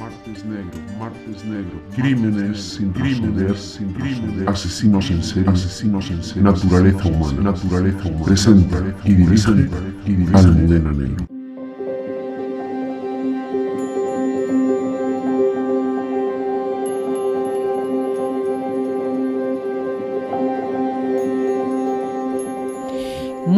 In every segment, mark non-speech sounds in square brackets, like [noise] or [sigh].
martes negro, martes negro, crímenes sin crímenes sin crímenes, asesinos en serie, asesinos en serie, naturaleza humana, naturaleza humana, presenta y dirige Almudena Negro.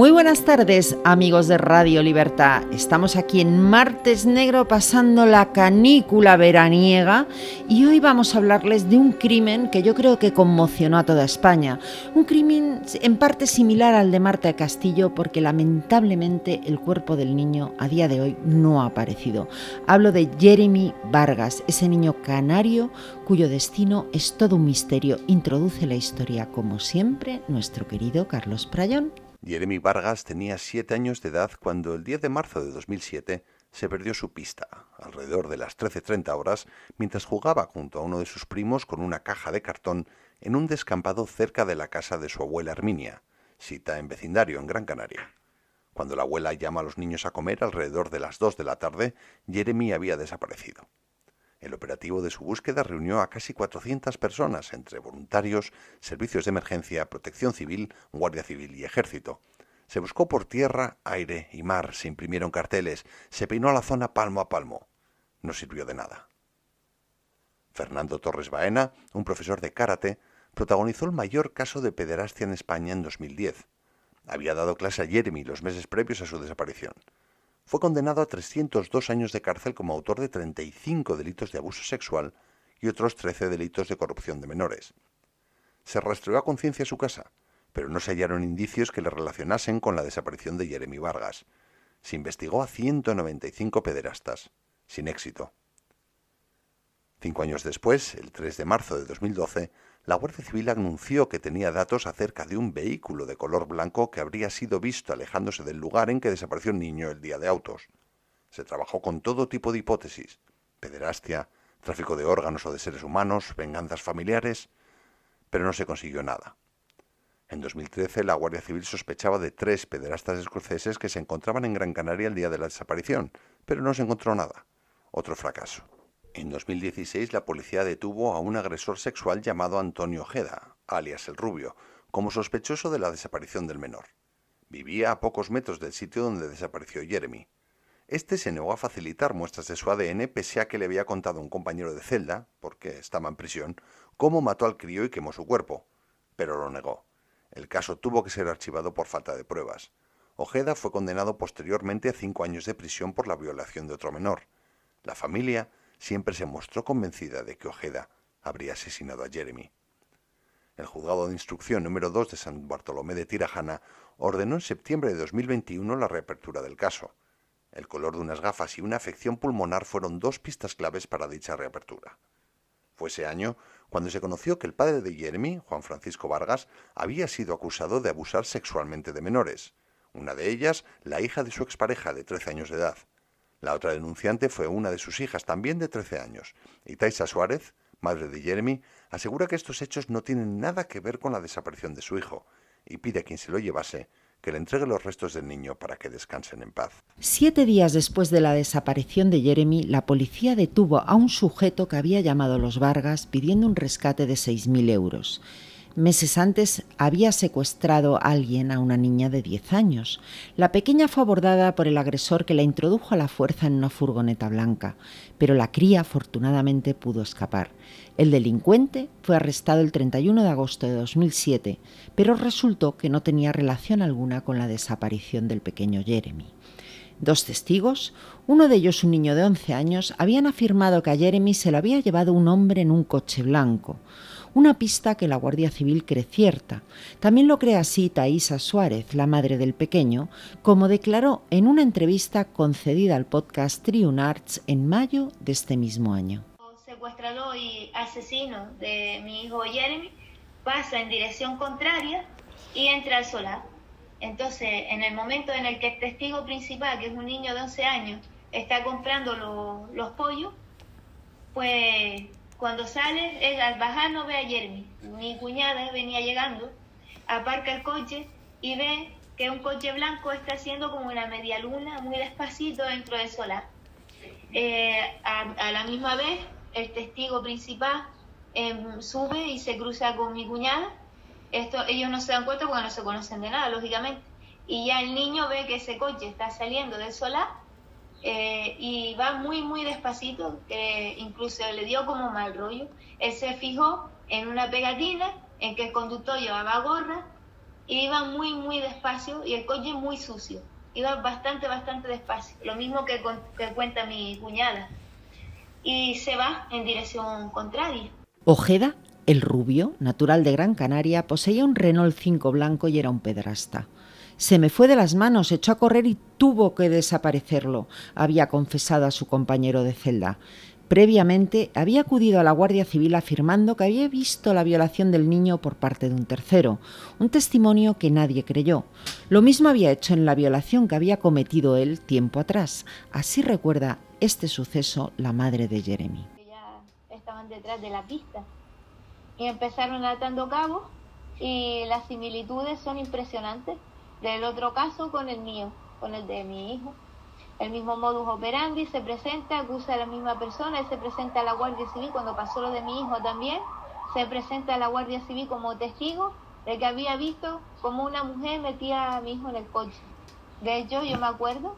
Muy buenas tardes amigos de Radio Libertad. Estamos aquí en Martes Negro pasando la canícula veraniega y hoy vamos a hablarles de un crimen que yo creo que conmocionó a toda España. Un crimen en parte similar al de Marta Castillo porque lamentablemente el cuerpo del niño a día de hoy no ha aparecido. Hablo de Jeremy Vargas, ese niño canario cuyo destino es todo un misterio. Introduce la historia como siempre nuestro querido Carlos Prayón. Jeremy Vargas tenía siete años de edad cuando el 10 de marzo de 2007 se perdió su pista, alrededor de las 13.30 horas, mientras jugaba junto a uno de sus primos con una caja de cartón en un descampado cerca de la casa de su abuela Herminia, cita en vecindario en Gran Canaria. Cuando la abuela llama a los niños a comer alrededor de las 2 de la tarde, Jeremy había desaparecido. El operativo de su búsqueda reunió a casi 400 personas, entre voluntarios, servicios de emergencia, protección civil, guardia civil y ejército. Se buscó por tierra, aire y mar, se imprimieron carteles, se peinó a la zona palmo a palmo. No sirvió de nada. Fernando Torres Baena, un profesor de karate, protagonizó el mayor caso de pederastia en España en 2010. Había dado clase a Jeremy los meses previos a su desaparición fue condenado a 302 años de cárcel como autor de 35 delitos de abuso sexual y otros 13 delitos de corrupción de menores. Se rastreó a conciencia su casa, pero no se hallaron indicios que le relacionasen con la desaparición de Jeremy Vargas. Se investigó a 195 pederastas, sin éxito. Cinco años después, el 3 de marzo de 2012, la Guardia Civil anunció que tenía datos acerca de un vehículo de color blanco que habría sido visto alejándose del lugar en que desapareció el niño el día de autos. Se trabajó con todo tipo de hipótesis, pederastia, tráfico de órganos o de seres humanos, venganzas familiares, pero no se consiguió nada. En 2013 la Guardia Civil sospechaba de tres pederastas escoceses que se encontraban en Gran Canaria el día de la desaparición, pero no se encontró nada. Otro fracaso. En 2016 la policía detuvo a un agresor sexual llamado Antonio Ojeda, alias el Rubio, como sospechoso de la desaparición del menor. Vivía a pocos metros del sitio donde desapareció Jeremy. Este se negó a facilitar muestras de su ADN pese a que le había contado un compañero de celda, porque estaba en prisión, cómo mató al crío y quemó su cuerpo, pero lo negó. El caso tuvo que ser archivado por falta de pruebas. Ojeda fue condenado posteriormente a cinco años de prisión por la violación de otro menor. La familia siempre se mostró convencida de que Ojeda habría asesinado a Jeremy. El juzgado de instrucción número 2 de San Bartolomé de Tirajana ordenó en septiembre de 2021 la reapertura del caso. El color de unas gafas y una afección pulmonar fueron dos pistas claves para dicha reapertura. Fue ese año cuando se conoció que el padre de Jeremy, Juan Francisco Vargas, había sido acusado de abusar sexualmente de menores, una de ellas la hija de su expareja de 13 años de edad. La otra denunciante fue una de sus hijas, también de 13 años. Y Taisa Suárez, madre de Jeremy, asegura que estos hechos no tienen nada que ver con la desaparición de su hijo y pide a quien se lo llevase que le entregue los restos del niño para que descansen en paz. Siete días después de la desaparición de Jeremy, la policía detuvo a un sujeto que había llamado a los Vargas pidiendo un rescate de 6.000 euros. Meses antes había secuestrado a alguien a una niña de 10 años. La pequeña fue abordada por el agresor que la introdujo a la fuerza en una furgoneta blanca, pero la cría afortunadamente pudo escapar. El delincuente fue arrestado el 31 de agosto de 2007, pero resultó que no tenía relación alguna con la desaparición del pequeño Jeremy. Dos testigos, uno de ellos un niño de 11 años, habían afirmado que a Jeremy se lo había llevado un hombre en un coche blanco una pista que la Guardia Civil cree cierta. También lo cree así Taisa Suárez, la madre del pequeño, como declaró en una entrevista concedida al podcast Triun Arts en mayo de este mismo año. El secuestrador y asesino de mi hijo Jeremy pasa en dirección contraria y entra al solar. Entonces, en el momento en el que el testigo principal, que es un niño de 11 años, está comprando los pollos, pues cuando sale, al bajar no ve a Jeremy. Mi cuñada venía llegando, aparca el coche y ve que un coche blanco está haciendo como una media luna muy despacito dentro del solar. Eh, a, la misma vez, el testigo principal em, sube y se cruza con mi cuñada. Esto, ellos no se dan cuenta porque no se conocen de nada, lógicamente. Y ya el niño ve que ese coche está saliendo del solar eh, y va muy, muy despacito, que incluso le dio como mal rollo. Él se fijó en una pegatina en que el conductor llevaba gorra y iba muy, muy despacio y el coche muy sucio. Iba bastante, bastante despacio. Lo mismo que, que cuenta mi cuñada. Y se va en dirección contraria. Ojeda, el rubio, natural de Gran Canaria, poseía un Renault 5 blanco y era un pedrasta. Se me fue de las manos, echó a correr y tuvo que desaparecerlo, había confesado a su compañero de celda. Previamente había acudido a la Guardia Civil afirmando que había visto la violación del niño por parte de un tercero, un testimonio que nadie creyó. Lo mismo había hecho en la violación que había cometido él tiempo atrás. Así recuerda este suceso la madre de Jeremy. Ya estaban detrás de la pista y empezaron atando cabos y las similitudes son impresionantes del otro caso con el mío, con el de mi hijo. El mismo modus operandi se presenta, acusa a la misma persona, él se presenta a la Guardia Civil cuando pasó lo de mi hijo también, se presenta a la Guardia Civil como testigo de que había visto como una mujer metía a mi hijo en el coche. De hecho, yo me acuerdo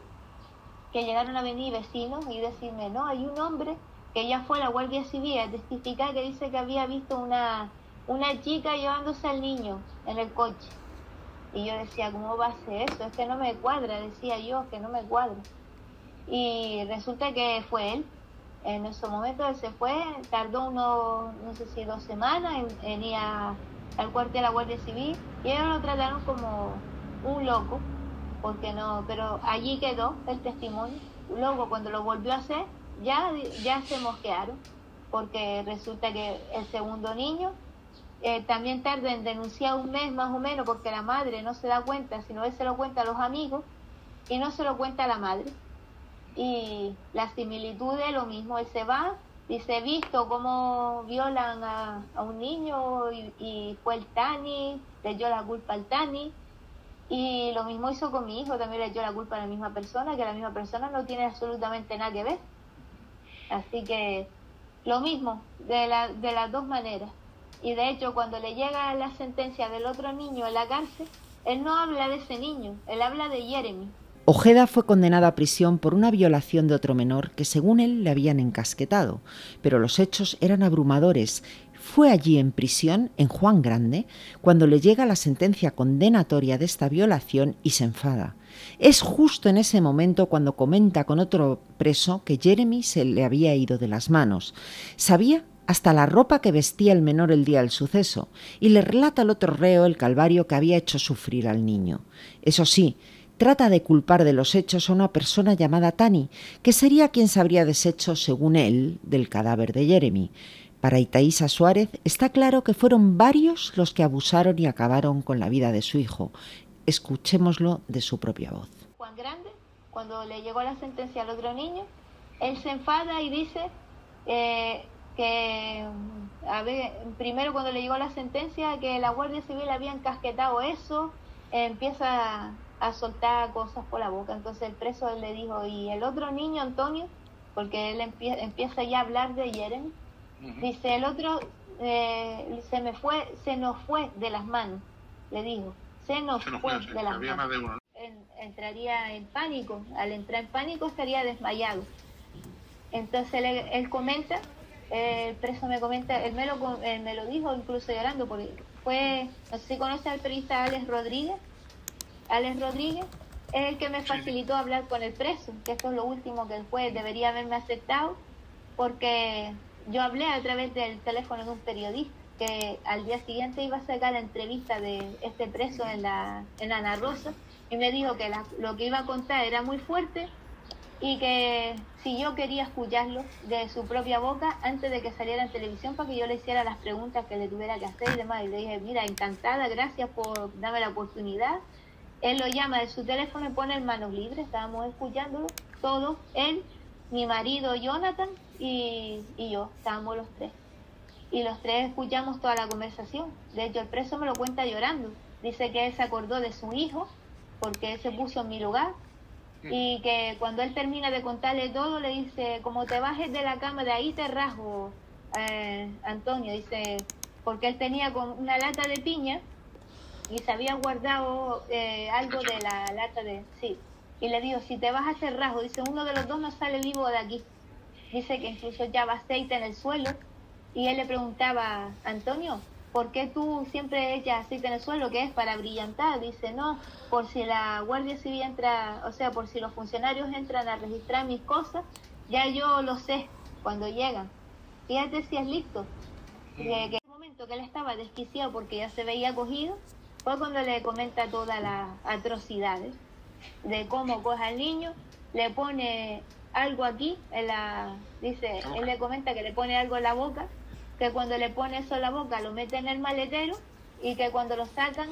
que llegaron a venir vecinos y decirme, no, hay un hombre que ya fue a la Guardia Civil a testificar que dice que había visto una, una chica llevándose al niño en el coche. Y yo decía, ¿cómo va a ser eso? Es que no me cuadra, decía yo, que no me cuadra. Y resulta que fue él. En ese momento él se fue, tardó unos, no sé si dos semanas en, ir al cuartel de la Guardia Civil y ellos lo trataron como un loco, porque no, pero allí quedó el testimonio. Luego cuando lo volvió a hacer, ya, ya se mosquearon, porque resulta que el segundo niño eh, también tarda en denunciar un mes más o menos porque la madre no se da cuenta, sino él se lo cuenta a los amigos y no se lo cuenta a la madre. Y la similitud es lo mismo, él se va, dice, visto cómo violan a, un niño y, fue el Tani, le dio la culpa al Tani. Y lo mismo hizo con mi hijo, también le dio la culpa a la misma persona, que la misma persona no tiene absolutamente nada que ver. Así que lo mismo, de, la, de las dos maneras. Y de hecho, cuando le llega la sentencia del otro niño en la cárcel, él no habla de ese niño, él habla de Jeremy. Ojeda fue condenada a prisión por una violación de otro menor que según él le habían encasquetado, pero los hechos eran abrumadores. Fue allí en prisión, en Juan Grande, cuando le llega la sentencia condenatoria de esta violación y se enfada. Es justo en ese momento cuando comenta con otro preso que Jeremy se le había ido de las manos. Sabía hasta la ropa que vestía el menor el día del suceso, y le relata al otro reo el calvario que había hecho sufrir al niño. Eso sí, trata de culpar de los hechos a una persona llamada Tani, que sería quien se habría deshecho, según él, del cadáver de Jeremy. Para Itaísa Suárez está claro que fueron varios los que abusaron y acabaron con la vida de su hijo. Escuchémoslo de su propia voz. Juan Grande, cuando le llegó la sentencia al otro niño, él se enfada y dice eh, que, a ver, primero cuando le llegó la sentencia, que la Guardia Civil había encasquetado eso, empieza a soltar cosas por la boca. Entonces el preso le dijo, y el otro niño, Antonio, porque él empieza ya a hablar de Jeremy, dice, el otro eh, se me fue, se nos fue de las manos, le dijo, se nos, fue, de las manos. entraría en pánico, al entrar en pánico estaría desmayado. Entonces él, él comenta el preso me comenta, él me, lo, me lo dijo incluso llorando, porque fue, no sé si conoce al periodista Alex Rodríguez. Alex Rodríguez es el que me facilitó hablar con el preso, que esto es lo último que el juez debería haberme aceptado, porque yo hablé a través del teléfono de un periodista que al día siguiente iba a sacar la entrevista de este preso en la en Ana Rosa y me dijo que lo que iba a contar era muy fuerte y que si yo quería escucharlo de su propia boca antes de que saliera en televisión para que yo le hiciera las preguntas que le tuviera que hacer y demás. Y le dije, mira, encantada, gracias por darme la oportunidad. Él lo llama de su teléfono y pone en manos libres, estábamos escuchándolo, todos, él, mi marido Jonathan y, y yo, estábamos los tres. Y los tres escuchamos toda la conversación. De hecho, el preso me lo cuenta llorando. Dice que él se acordó de su hijo porque él se puso en mi lugar y que cuando él termina de contarle todo le dice, como te bajes de la cama, de ahí te rasgo, eh, Antonio, dice, porque él tenía con una lata de piña y se había guardado eh, algo de la lata de, sí, y le digo, si te vas a hacer rasgo, dice, uno de los dos no sale vivo de aquí, dice que incluso ya va aceite en el suelo, y él le preguntaba, Antonio, ¿por qué tú siempre echas aceite en el suelo? que es para brillantar? Dice, no, por si la Guardia Civil entra, o sea, por si los funcionarios entran a registrar mis cosas, ya yo lo sé cuando llegan. Fíjate si es listo. Que, en el momento que él estaba desquiciado porque ya se veía cogido, fue cuando le comenta todas las atrocidades de cómo coge al niño, le pone algo aquí, en la, dice, él le comenta que le pone algo en la boca que cuando le pone eso en la boca lo mete en el maletero y que cuando lo sacan,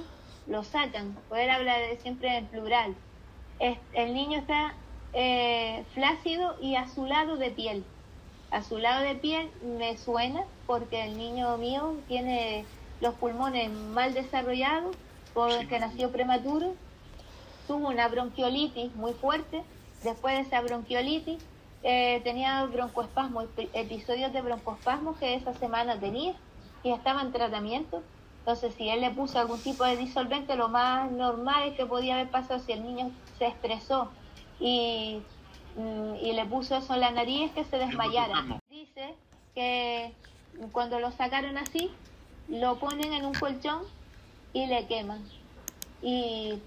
lo sacan. Poder hablar siempre en plural. el niño está eh, flácido y azulado de piel. Azulado de piel me suena porque el niño mío tiene los pulmones mal desarrollados porque nació prematuro, tuvo una bronquiolitis muy fuerte, después de esa bronquiolitis eh, tenía broncoespasmo, episodios de broncoespasmo que esa semana tenía y estaba en tratamiento. Entonces, si él le puso algún tipo de disolvente, lo más normal es que podía haber pasado si el niño se estresó y, mm, y le puso eso en la nariz, que se desmayara. Dice que cuando lo sacaron así, lo ponen en un colchón y le queman. Y,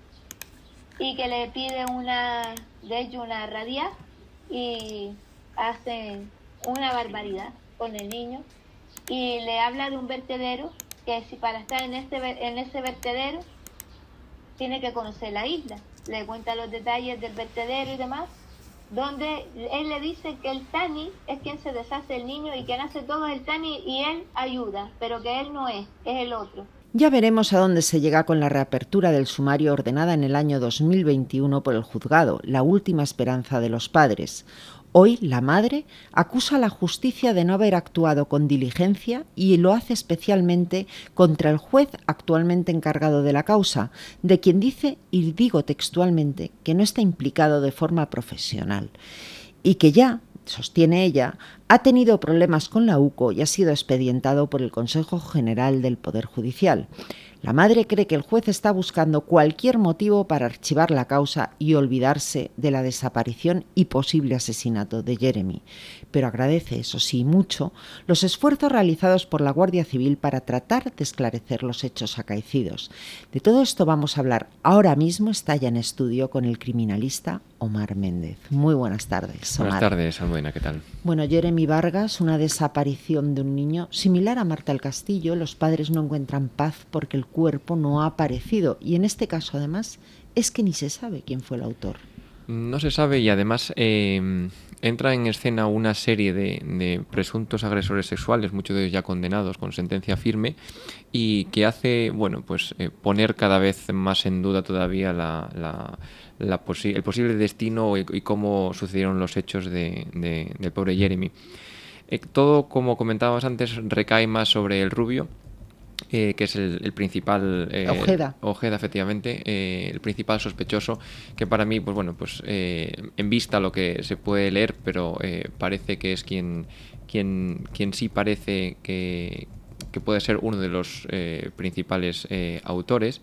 y que le pide una, de hecho, una radial y hacen una barbaridad con el niño y le habla de un vertedero que si para estar en este en ese vertedero tiene que conocer la isla le cuenta los detalles del vertedero y demás donde él le dice que el Tani es quien se deshace el niño y quien hace todo el Tani y él ayuda, pero que él no es, es el otro. Ya veremos a dónde se llega con la reapertura del sumario ordenada en el año 2021 por el juzgado, la última esperanza de los padres. Hoy la madre acusa a la justicia de no haber actuado con diligencia y lo hace especialmente contra el juez actualmente encargado de la causa, de quien dice, y digo textualmente, que no está implicado de forma profesional y que ya, sostiene ella, ha tenido problemas con la UCO y ha sido expedientado por el Consejo General del Poder Judicial. La madre cree que el juez está buscando cualquier motivo para archivar la causa y olvidarse de la desaparición y posible asesinato de Jeremy, pero agradece, eso sí, mucho los esfuerzos realizados por la Guardia Civil para tratar de esclarecer los hechos acaecidos. De todo esto vamos a hablar ahora mismo, está ya en estudio con el criminalista Omar Méndez. Muy buenas tardes. Omar. Buenas tardes, Almudena, ¿qué tal? Bueno, Jeremy Vargas, una desaparición de un niño similar a Marta el Castillo, los padres no encuentran paz porque el cuerpo no ha aparecido y en este caso además es que ni se sabe quién fue el autor. No se sabe y además eh, entra en escena una serie de, presuntos agresores sexuales, muchos de ellos ya condenados con sentencia firme, y que hace, bueno, pues eh, poner cada vez más en duda todavía la, el posible destino y, cómo sucedieron los hechos de, del pobre Jeremy. Eh, todo, como comentábamos antes, recae más sobre el rubio, eh, que es el, principal eh, Ojeda. Ojeda efectivamente eh, el principal sospechoso que para mí pues bueno pues en vista lo que se puede leer pero parece que es quien quien quien sí parece que, que puede ser uno de los principales autores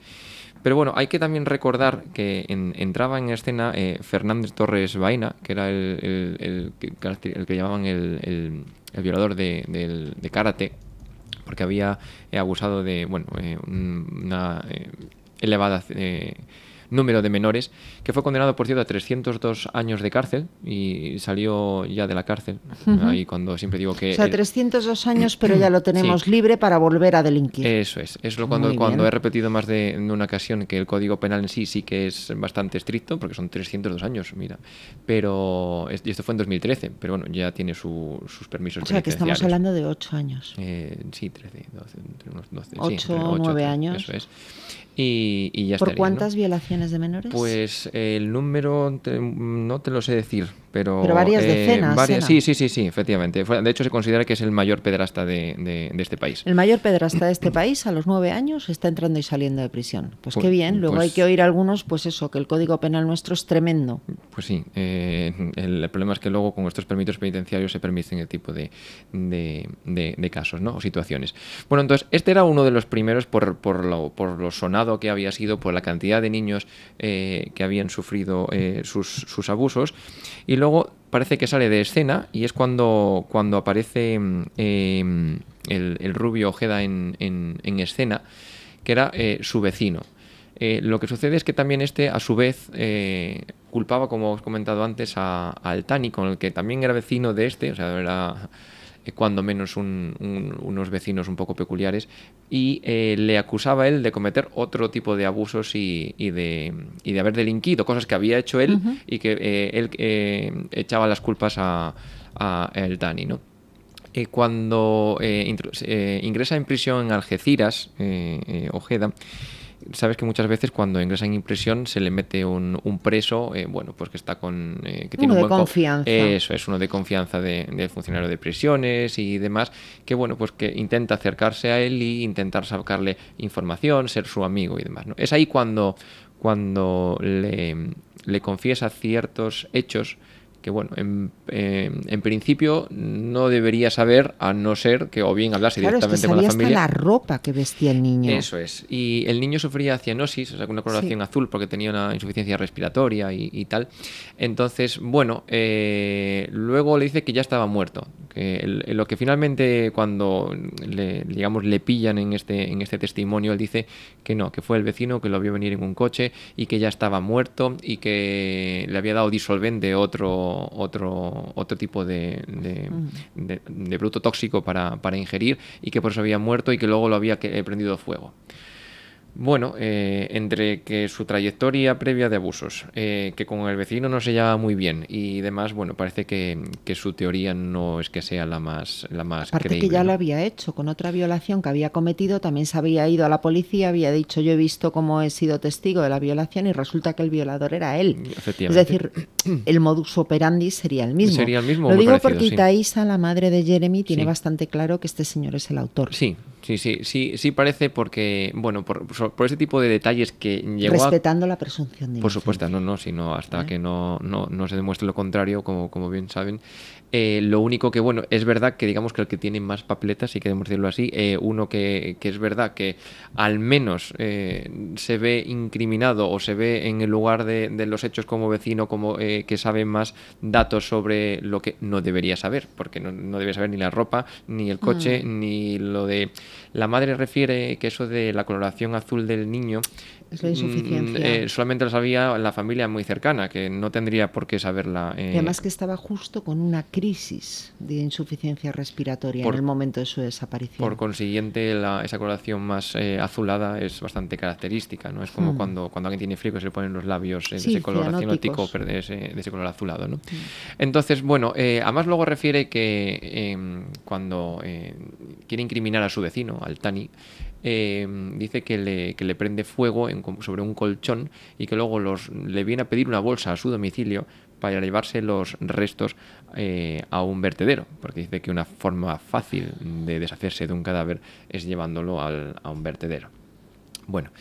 pero bueno, hay que también recordar que entraba en escena Fernández Torres Vaina, que era el, el, el, que llamaban el, violador de, de karate, porque había eh, abusado de bueno, eh, una eh, elevada número de menores, que fue condenado, por cierto, a 302 años de cárcel y salió ya de la cárcel. Ahí cuando siempre digo que... O sea, 302 años, pero ya lo [clears throat] tenemos libre para volver a delinquir. Eso es. Es lo cuando, cuando he repetido más de, una ocasión que el Código Penal en sí sí que es bastante estricto, porque son 302 años, mira. Pero... Y esto fue en 2013, pero bueno, ya tiene sus permisos. O sea, que estamos hablando de 8 años. Eh, sí, 13, 12, entre unos 12. 8 o 9 años. Eso es. Y, ya ¿Por cuántas violaciones de menores? Pues el número no te lo sé decir, pero, varias decenas. Varias, sí, sí, sí, sí, efectivamente. De hecho, se considera que es el mayor pederasta de, este país. El mayor pederasta de este país, a los nueve años, está entrando y saliendo de prisión. Pues, qué bien. Luego hay pues que oír algunos, pues eso, que el código penal nuestro es tremendo. Pues sí. el, problema es que luego con estos permisos penitenciarios se permiten el tipo de, de, casos, ¿no? O situaciones. Bueno, entonces, este era uno de los primeros por, por, lo, por lo sonado que había sido, por la cantidad de niños que habían sufrido sus, sus abusos. Y luego parece que sale de escena y es cuando, cuando aparece em, el, rubio Ojeda en, en, escena, que era eh, su vecino. Eh, lo que sucede es que también este, a su vez, eh, culpaba, como os he comentado antes, a, al Tani, con el que también era vecino de este, o sea, era cuando menos unos vecinos un poco peculiares, y eh, le acusaba él de cometer otro tipo de abusos y, de, de, haber delinquido, cosas que había hecho él y que eh, él echaba las culpas a, a el Dani, ¿no? cuando ingresa en prisión en Algeciras, Ojeda, sabes que muchas veces cuando ingresa en impresión se le mete un, preso, eh, bueno, pues que está con... Eh, que tiene uno de confianza. Eso, es uno de confianza del funcionario de prisiones y demás, que bueno, pues que intenta acercarse a él y intentar sacarle información, ser su amigo y demás. ¿no? Es ahí cuando, cuando le, le confiesa ciertos hechos que bueno, en, en, principio no debería saber a no ser que o bien hablase directamente con la familia. Hasta la ropa que vestía el niño. Eso es. Y el niño sufría cianosis, o sea, una coloración azul porque tenía una insuficiencia respiratoria y, tal. Entonces, bueno, eh, luego le dice que ya estaba muerto. Que lo que finalmente cuando le, digamos, le pillan en este, en este testimonio, él dice que no, que fue el vecino que lo vio venir en un coche y que ya estaba muerto y que le había dado disolvente otro otro, otro tipo de, de, de, producto tóxico para, para, ingerir y que por eso había muerto y que luego lo había prendido fuego. Bueno, eh, entre que su trayectoria previa de abusos, eh, que con el vecino no se lleva muy bien y demás, bueno, parece que, su teoría no es que sea la más, la más Aparte que ya lo había hecho con otra violación que había cometido, también se había ido a la policía, había dicho yo he visto cómo he sido testigo de la violación y resulta que el violador era él. Es decir, [clears throat] el modus operandi sería el mismo. Sería el mismo. Lo digo porque Itaísa, la madre de Jeremy, tiene bastante claro que este señor es el autor. Sí, Sí, sí, sí, sí parece porque, bueno, por, por ese tipo de detalles que llegó Respetando la presunción de Por supuesto, no, no, sino hasta que no, no, no, se demuestre lo contrario, como, como bien saben. Eh, lo único que, bueno, es verdad que digamos que el que tiene más papeletas, si queremos decirlo así, eh, uno que, que, es verdad que al menos eh, se ve incriminado o se ve en el lugar de, de los hechos como vecino, como que sabe más datos sobre lo que no debería saber, porque no, no debe saber ni la ropa, ni el coche, mm. ni lo de la madre refiere que eso de la coloración azul del niño es la insuficiencia. Mm, eh, solamente lo sabía la familia muy cercana, que no tendría por qué saberla. Eh. Y además que estaba justo con una crisis de insuficiencia respiratoria en el momento de su desaparición. Por consiguiente, esa coloración más eh, azulada es bastante característica, ¿no? Es como hmm. cuando, cuando alguien tiene frío se le ponen los labios de ese color cianótico, de ese, de ese color azulado, ¿no? Hmm. Entonces, bueno, además luego refiere que em, cuando quiere incriminar a su vecino, al Tani, eh, dice que le, que le, prende fuego sobre un colchón y que luego le viene a pedir una bolsa a su domicilio para llevarse los restos eh, a un vertedero, porque dice que una forma fácil de deshacerse de un cadáver es llevándolo al, a un vertedero. Bueno,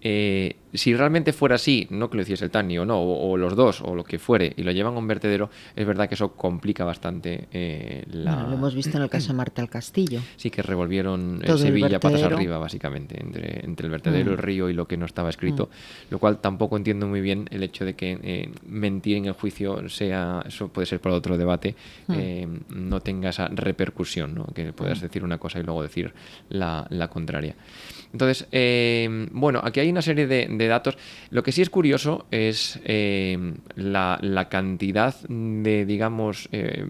eh, si realmente fuera así, no que lo hiciese el Tani o no, o, los dos, o lo que fuere, y lo llevan a un vertedero, es verdad que eso complica bastante eh, la... lo hemos visto en el caso de Marta al Castillo. [clears throat] Sí, que revolvieron Sevilla patas arriba, básicamente, entre, entre el vertedero, el mm. río y lo que no estaba escrito, mm. lo cual tampoco entiendo muy bien el hecho de que eh, mentir en el juicio sea, eso puede ser para otro debate, mm. no tenga esa repercusión, ¿no? que puedas decir una cosa y luego decir la, la contraria. Entonces, eh, bueno, aquí hay una serie de, datos. Lo que sí es curioso es eh, la, cantidad de, digamos, eh,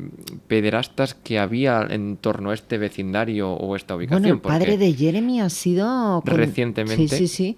pederastas que había en torno a este vecindario o esta ubicación. Bueno, el padre de Jeremy ha sido... Recientemente. Sí, sí, sí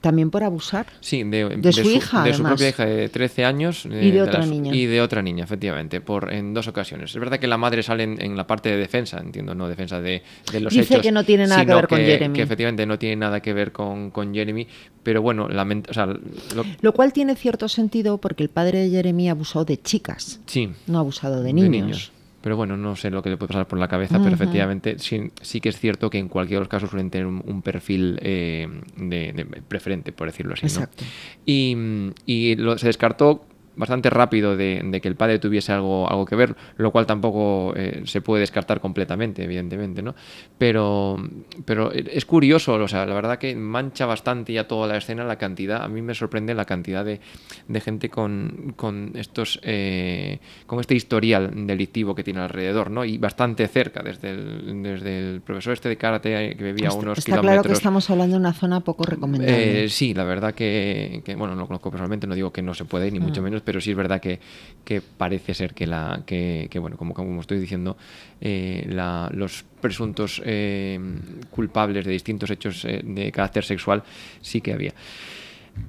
también por abusar. Sí, de, de, su, hija. De su propia hija de 13 años. y de, otra niña. Y de otra niña, efectivamente, por, en dos ocasiones. Es verdad que la madre sale en, la parte de defensa, entiendo, no defensa de, los hechos. Dice que no tiene nada que ver con Jeremy. Que efectivamente no tiene nada que ver con, con Jeremy, pero bueno, lamento, sea, lo... lo... cual tiene cierto sentido porque el padre de Jeremy abusó de chicas. Sí. No ha abusado de niños. niños. Pero bueno, no sé lo que le puede pasar por la cabeza, pero efectivamente sí, sí, que es cierto que en cualquier de los casos suelen tener un, perfil eh, de, preferente, por decirlo así. Exacto. Y, y lo, se descartó bastante rápido de, que el padre tuviese algo, algo que ver, lo cual tampoco eh, se puede descartar completamente, evidentemente, ¿no? Pero, pero es curioso, o sea, la verdad que mancha bastante ya toda la escena la cantidad, a mí me sorprende la cantidad de, gente con, con estos, eh, con este historial delictivo que tiene alrededor, ¿no? Y bastante cerca, desde el, desde el profesor este de karate que vivía está, unos está kilómetros. claro que estamos hablando de una zona poco recomendable. Eh, sí, la verdad que, bueno, no lo conozco personalmente, no digo que no se puede, ni mucho mm. menos, pero sí es verdad que, parece ser que, la, que, bueno, como, como estoy diciendo, eh, los presuntos eh, culpables de distintos hechos eh, de carácter sexual sí que había.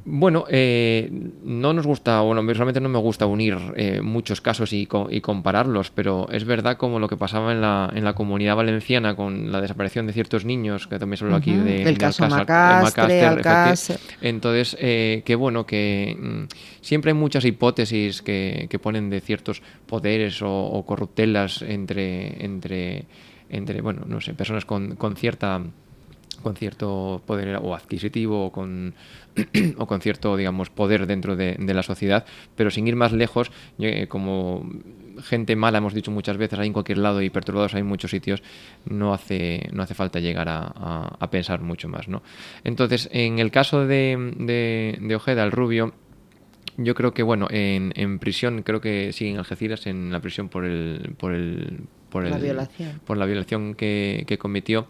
Bueno, eh, no nos gusta, bueno, realmente no me gusta unir eh, muchos casos y, y, compararlos, pero es verdad como lo que pasaba en la, en la comunidad valenciana con la desaparición de ciertos niños, que también se aquí de, el caso Macastre, Entonces, eh, qué bueno que mm, siempre hay muchas hipótesis que, que ponen de ciertos poderes o, o corruptelas entre, entre, entre, bueno, no sé, personas con, con cierta con cierto poder o adquisitivo o con, [clears throat] o con cierto, digamos, poder dentro de, la sociedad, pero sin ir más lejos, eh, como gente mala, hemos dicho muchas veces, hay en cualquier lado y perturbados hay en muchos sitios, no hace, no hace falta llegar a, pensar mucho más. ¿no? Entonces, en el caso de, de, Ojeda, el rubio, yo creo que, bueno, en, en, prisión, creo que sigue en Algeciras, en la prisión por el... Por el por la violación. Por la violación que, que cometió.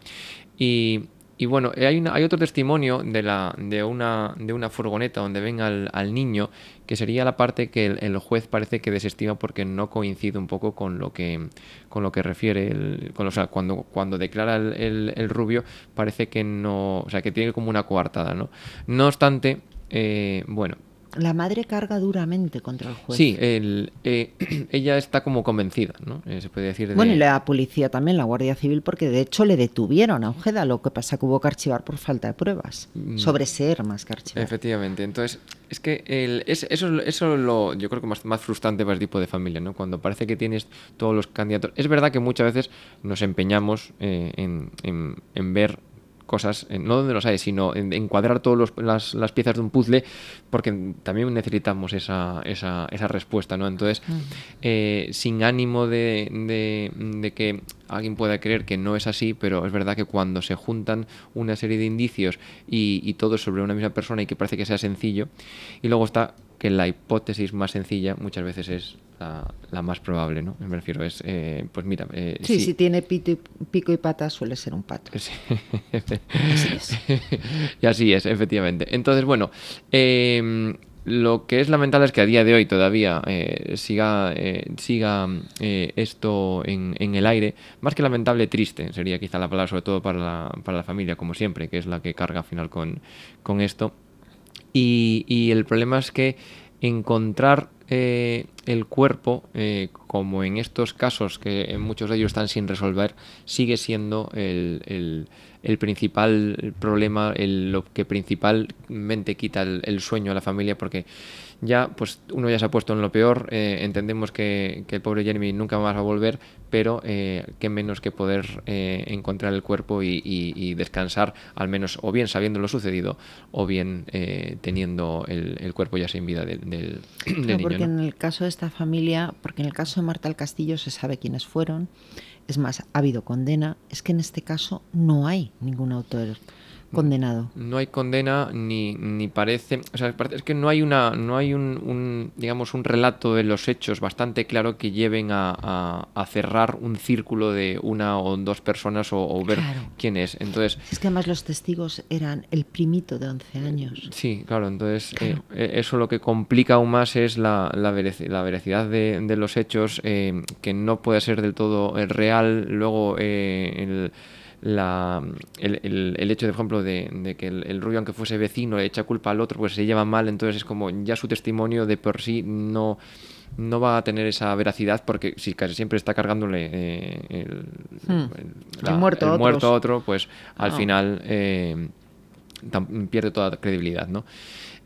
Y, y bueno, hay, hay otro testimonio de, la, de, una, de una furgoneta donde ven al, al niño, que sería la parte que el, juez parece que desestima porque no coincide un poco con lo que, con lo que refiere, el, o sea, cuando, cuando declara el, el, rubio, parece que no, o sea, que tiene como una coartada, ¿no? No obstante, eh, bueno, la madre carga duramente contra el juez. Sí, el, eh, [clears throat] ella está como convencida, ¿no? Eh, se puede decir. Bueno, y la policía también, la Guardia Civil, porque de hecho le detuvieron a Ojeda, lo que pasa que hubo que archivar por falta de pruebas. Mm. Sobre ser más que archivar. Efectivamente. Entonces, es que el, es, eso es lo, yo creo que más, más frustrante para este tipo de familia, ¿no? Cuando parece que tienes todos los candidatos. Es verdad que muchas veces nos empeñamos eh, en, en, en ver cosas, eh, no donde los hay, sino en, encuadrar todas las, piezas de un puzzle, porque también necesitamos esa, esa, esa respuesta, ¿no? Entonces, mm. eh, sin ánimo de, de, que alguien pueda creer que no es así, pero es verdad que cuando se juntan una serie de indicios y, y todo sobre una misma persona y que parece que sea sencillo, y luego está que la hipótesis más sencilla muchas veces es la, más probable, ¿no? Me refiero, es, eh, pues mira... Eh, sí, si tiene pito y, pico y patas suele ser un pato. Sí. así es. [laughs] y así es, efectivamente. Entonces, bueno, em, lo que es lamentable es que a día de hoy todavía eh, siga, siga esto en, en, el aire. Más que lamentable, triste sería quizá la palabra, sobre todo para la, para la familia, como siempre, que es la que carga al final con, con esto. Y, y el problema es que encontrar eh, el cuerpo, eh, como en estos casos que muchos de ellos están sin resolver, sigue siendo el, el, principal problema, lo que principalmente quita el, sueño a la familia, porque ya pues uno ya se ha puesto en lo peor, eh, entendemos que, el pobre Jeremy nunca más va a volver, pero eh, qué menos que poder eh, encontrar el cuerpo y, descansar, al menos o bien sabiendo lo sucedido, o bien teniendo el, cuerpo ya sin vida del, del, niño. Porque en el caso de esta familia, porque en el caso de Marta el Castillo se sabe quiénes fueron, es más, ha habido condena, es que en este caso no hay ningún autor condenado. No hay condena ni, ni parece, o sea, es que no hay una, no hay un, digamos, un relato de los hechos bastante claro que lleven a, a, cerrar un círculo de una o dos personas o, ver quién es. Entonces, es que además los testigos eran el primito de 11 años. Sí, claro, entonces eh, eh, eso lo que complica aún más es la, la, veracidad de, de, los hechos, eh, que no puede ser del todo real. Luego, el la, el, el, hecho, de, por ejemplo, de, que el, rubio, aunque fuese vecino, le echa culpa al otro, pues se lleva mal, entonces es como ya su testimonio de por sí no no va a tener esa veracidad porque si casi siempre está cargándole eh, el, hmm. muerto, a otro, pues al ah. final eh, pierde toda credibilidad, ¿no?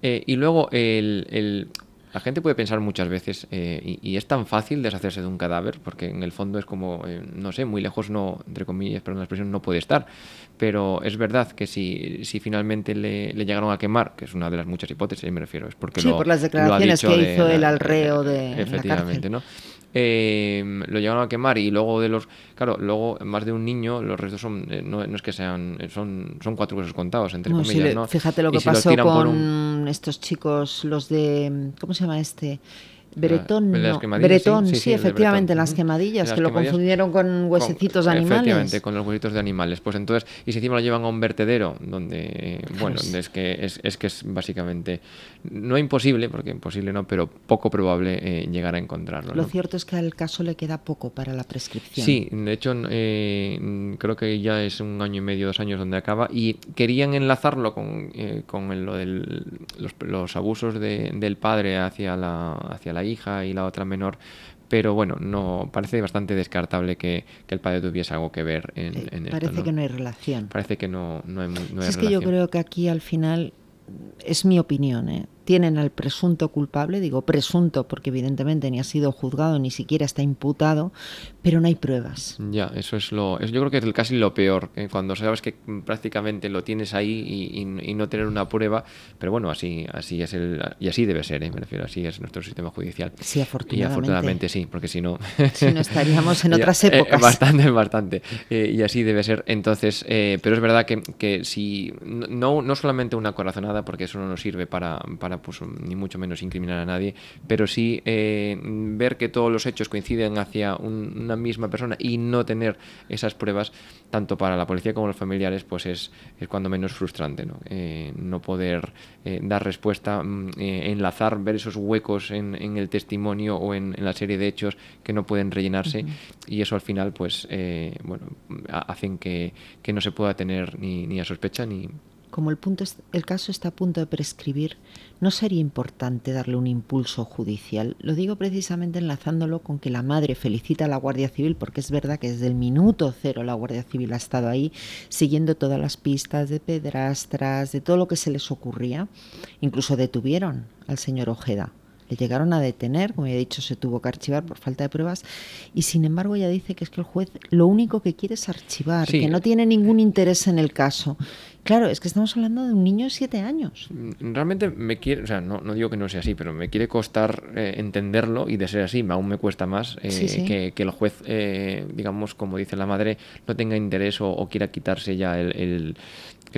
Eh, y luego el, la gente puede pensar muchas veces, eh, y, es tan fácil deshacerse de un cadáver, porque en el fondo es como, eh, no sé, muy lejos no, entre comillas, pero la expresión no puede estar. Pero es verdad que si, si finalmente le, llegaron a quemar, que es una de las muchas hipótesis, me refiero, es porque sí, por las declaraciones que hizo el al reo de, efectivamente, ¿no? Eh, lo llegaron a quemar y luego de los claro luego más de un niño los restos son no, es que sean son son cuatro huesos contados entre comillas ¿no? fíjate lo que pasó con estos chicos los de cómo se llama este Bretón, no. Bretón, sí, efectivamente, las quemadillas, que lo confundieron con huesecitos de animales. Efectivamente, con los huesitos de animales. Pues entonces, y si encima lo llevan a un vertedero, donde, bueno, es que es, es, que es básicamente, no imposible, porque imposible no, pero poco probable eh, llegar a encontrarlo. Lo cierto es que al caso le queda poco para la prescripción. Sí, de hecho, eh, creo que ya es un año y medio, dos años donde acaba, y querían enlazarlo con, eh, con lo de los, los, abusos de, del padre hacia la, hacia la hija y la otra menor, pero bueno, no parece bastante descartable que, el padre tuviese algo que ver en, eh, en Parece que no hay relación. Parece que no, no hay, no Es que yo creo que aquí al final es mi opinión, ¿eh? Tienen al presunto culpable, digo presunto porque evidentemente ni ha sido juzgado ni siquiera está imputado, pero no hay pruebas. Ya, eso es lo, yo creo que es casi lo peor, ¿eh? cuando sabes que prácticamente lo tienes ahí y, no tener una prueba, pero bueno, así, así es el, y así debe ser, ¿eh? me refiero, así es nuestro sistema judicial. Sí, afortunadamente. Y afortunadamente sí, porque si no... [laughs] si no estaríamos en [laughs] otras épocas. bastante, bastante, y así debe ser. Entonces, pero es verdad que, que si, no, no solamente una corazonada, porque eso no nos sirve para, para pues, ni mucho menos incriminar a nadie, pero sí eh, ver que todos los hechos coinciden hacia una misma persona y no tener esas pruebas, tanto para la policía como los familiares, pues es, es cuando menos frustrante, ¿no? Eh, no poder eh, dar respuesta, mm, enlazar, ver esos huecos en, el testimonio o en, la serie de hechos que no pueden rellenarse y eso al final, pues, bueno, hacen que, que no se pueda tener ni, ni a sospecha ni como el, punto el caso está a punto de prescribir, ¿no sería importante darle un impulso judicial? Lo digo precisamente enlazándolo con que la madre felicita a la Guardia Civil, porque es verdad que desde el minuto cero la Guardia Civil ha estado ahí siguiendo todas las pistas de pedrastras, de todo lo que se les ocurría. Incluso detuvieron al señor Ojeda le llegaron a detener, como ya he dicho, se tuvo que archivar por falta de pruebas y sin embargo ella dice que es que el juez lo único que quiere es archivar, que no tiene ningún interés en el caso. Claro, es que estamos hablando de un niño de siete años. Mm, realmente me quiere, o sea, no, no digo que no sea así, pero me quiere costar eh, entenderlo y de ser así, aún me cuesta más eh, Que, el juez, eh, digamos, como dice la madre, no tenga interés o, quiera quitarse ya el el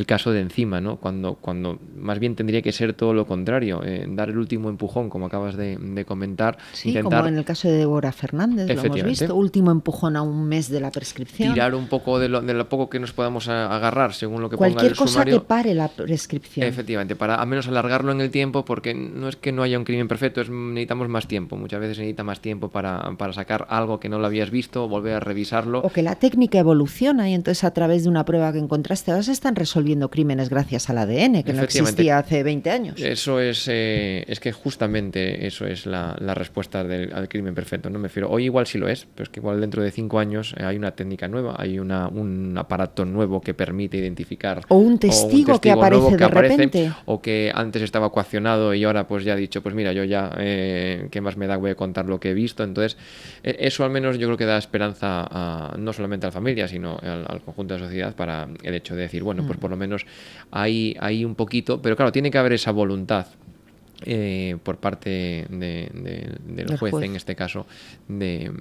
caso de encima, ¿no? Cuando, cuando más bien tendría que ser todo lo contrario, eh, dar el último empujón, como acabas de, comentar. Sí, como en el caso de Débora Fernández, lo hemos visto, último empujón a un mes de la prescripción. Tirar un poco de lo, de lo poco que nos podamos agarrar, según lo que Cualquier ponga el cosa que pare la prescripción. Efectivamente, para al menos alargarlo en el tiempo, porque no es que no haya un crimen perfecto, es necesitamos más tiempo. Muchas veces se necesita más tiempo para, para sacar algo que no lo habías visto, volver a revisarlo. O que la técnica evoluciona y entonces a través de una prueba que encontraste, ahora se están resolviendo viendo crímenes gracias al ADN, que no existía hace 20 años. Eso es, eh, es que justamente eso es la, respuesta del, al crimen perfecto. No me refiero, hoy igual sí lo es, pero es que igual dentro de 5 años eh, hay una técnica nueva, hay una, un aparato nuevo que permite identificar. O un testigo, que aparece de repente. O que antes estaba ecuacionado y ahora pues ya ha dicho, pues mira, yo ya, eh, ¿qué más me da? Voy a contar lo que he visto. Entonces, e, eso al menos yo creo que da esperanza a, no solamente a la familia, sino al, conjunto de la sociedad para el hecho de decir, bueno, pues mm. Por lo menos hay, hay un poquito, pero claro, tiene que haber esa voluntad eh, por parte del juez, en este caso, de,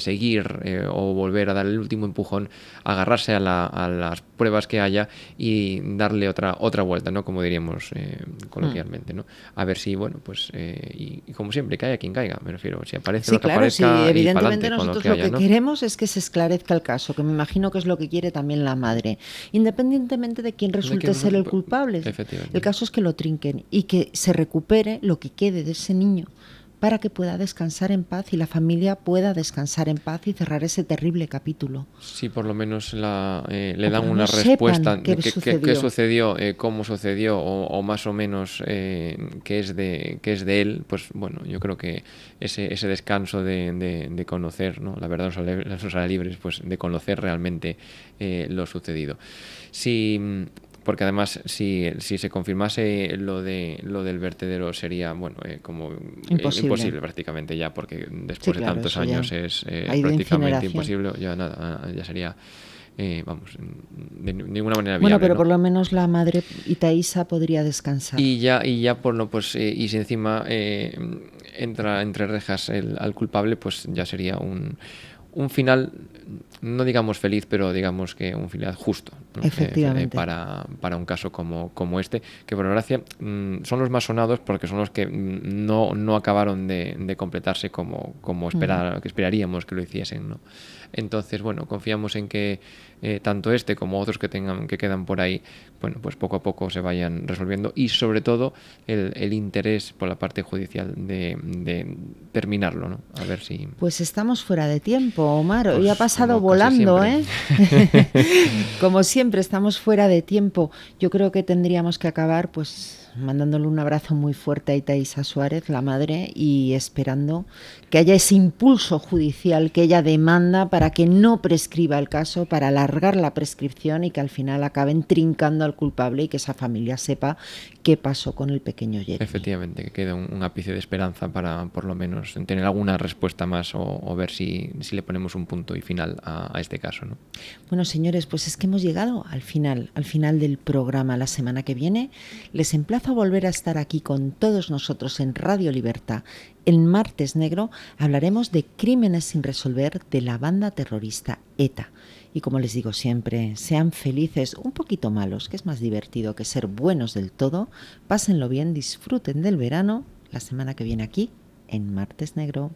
seguir eh, o volver a dar el último empujón, agarrarse a, las pruebas que haya y darle otra otra vuelta, ¿no? Como diríamos eh, coloquialmente, ¿no? A ver si, bueno, pues, y, como siempre, caiga quien caiga, me refiero, si aparece lo que aparezca. evidentemente nosotros lo que, queremos es que se esclarezca el caso, que me imagino que es lo que quiere también la madre, independientemente de quién resulte ser el culpable. El caso es que lo trinquen y que se recupere lo que quede de ese niño para que pueda descansar en paz y la familia pueda descansar en paz y cerrar ese terrible capítulo. Sí, por lo menos la, eh, le dan una respuesta de qué, sucedió, eh, cómo sucedió o, más o menos eh, qué, es de, qué es de él, pues bueno, yo creo que ese, ese descanso de, de, conocer, ¿no? la verdad nos hará libres, pues de conocer realmente lo sucedido. Si porque además si, si se confirmase lo de lo del vertedero sería bueno eh, como imposible. prácticamente ya porque después de tantos años es eh, prácticamente imposible ya nada ya sería eh, vamos, de ninguna manera Bueno, pero por lo menos la madre Itaísa podría descansar. Y ya, y ya por no, pues, y si encima entra entre rejas el, al culpable, pues ya sería un, un final no digamos feliz, pero digamos que un final justo Efectivamente. para, para, un caso como, como este, que por gracia mm, son los más sonados porque son los que mm, no, no acabaron de, de completarse como, como esperar, que esperaríamos que lo hiciesen. ¿no? Entonces, bueno, confiamos en que eh, tanto este como otros que tengan que quedan por ahí, bueno, pues poco a poco se vayan resolviendo y sobre todo el, el interés por la parte judicial de, de, terminarlo, ¿no? A ver si. Pues estamos fuera de tiempo, Omar. Hoy ha pues pasado volando, ¿eh? [laughs] como siempre, estamos fuera de tiempo. Yo creo que tendríamos que acabar, pues mandándole un abrazo muy fuerte a Itaísa Suárez, la madre, y esperando que haya ese impulso judicial que ella demanda para que no prescriba el caso, para alargar la prescripción y que al final acaben trincando al culpable y que esa familia sepa qué pasó con el pequeño Jeremy. Efectivamente, que quede un, ápice de esperanza para por lo menos tener alguna respuesta más o, ver si, si, le ponemos un punto y final a, a este caso. ¿no? Bueno, señores, pues es que hemos llegado al final, al final del programa la semana que viene. Les emplazo a volver a estar aquí con todos nosotros en Radio Libertad. El martes negro hablaremos de crímenes sin resolver de la banda terrorista ETA. Y como les digo siempre, sean felices, un poquito malos, que es más divertido que ser buenos del todo. Pásenlo bien, disfruten del verano. La semana que viene aquí, en Martes Negro.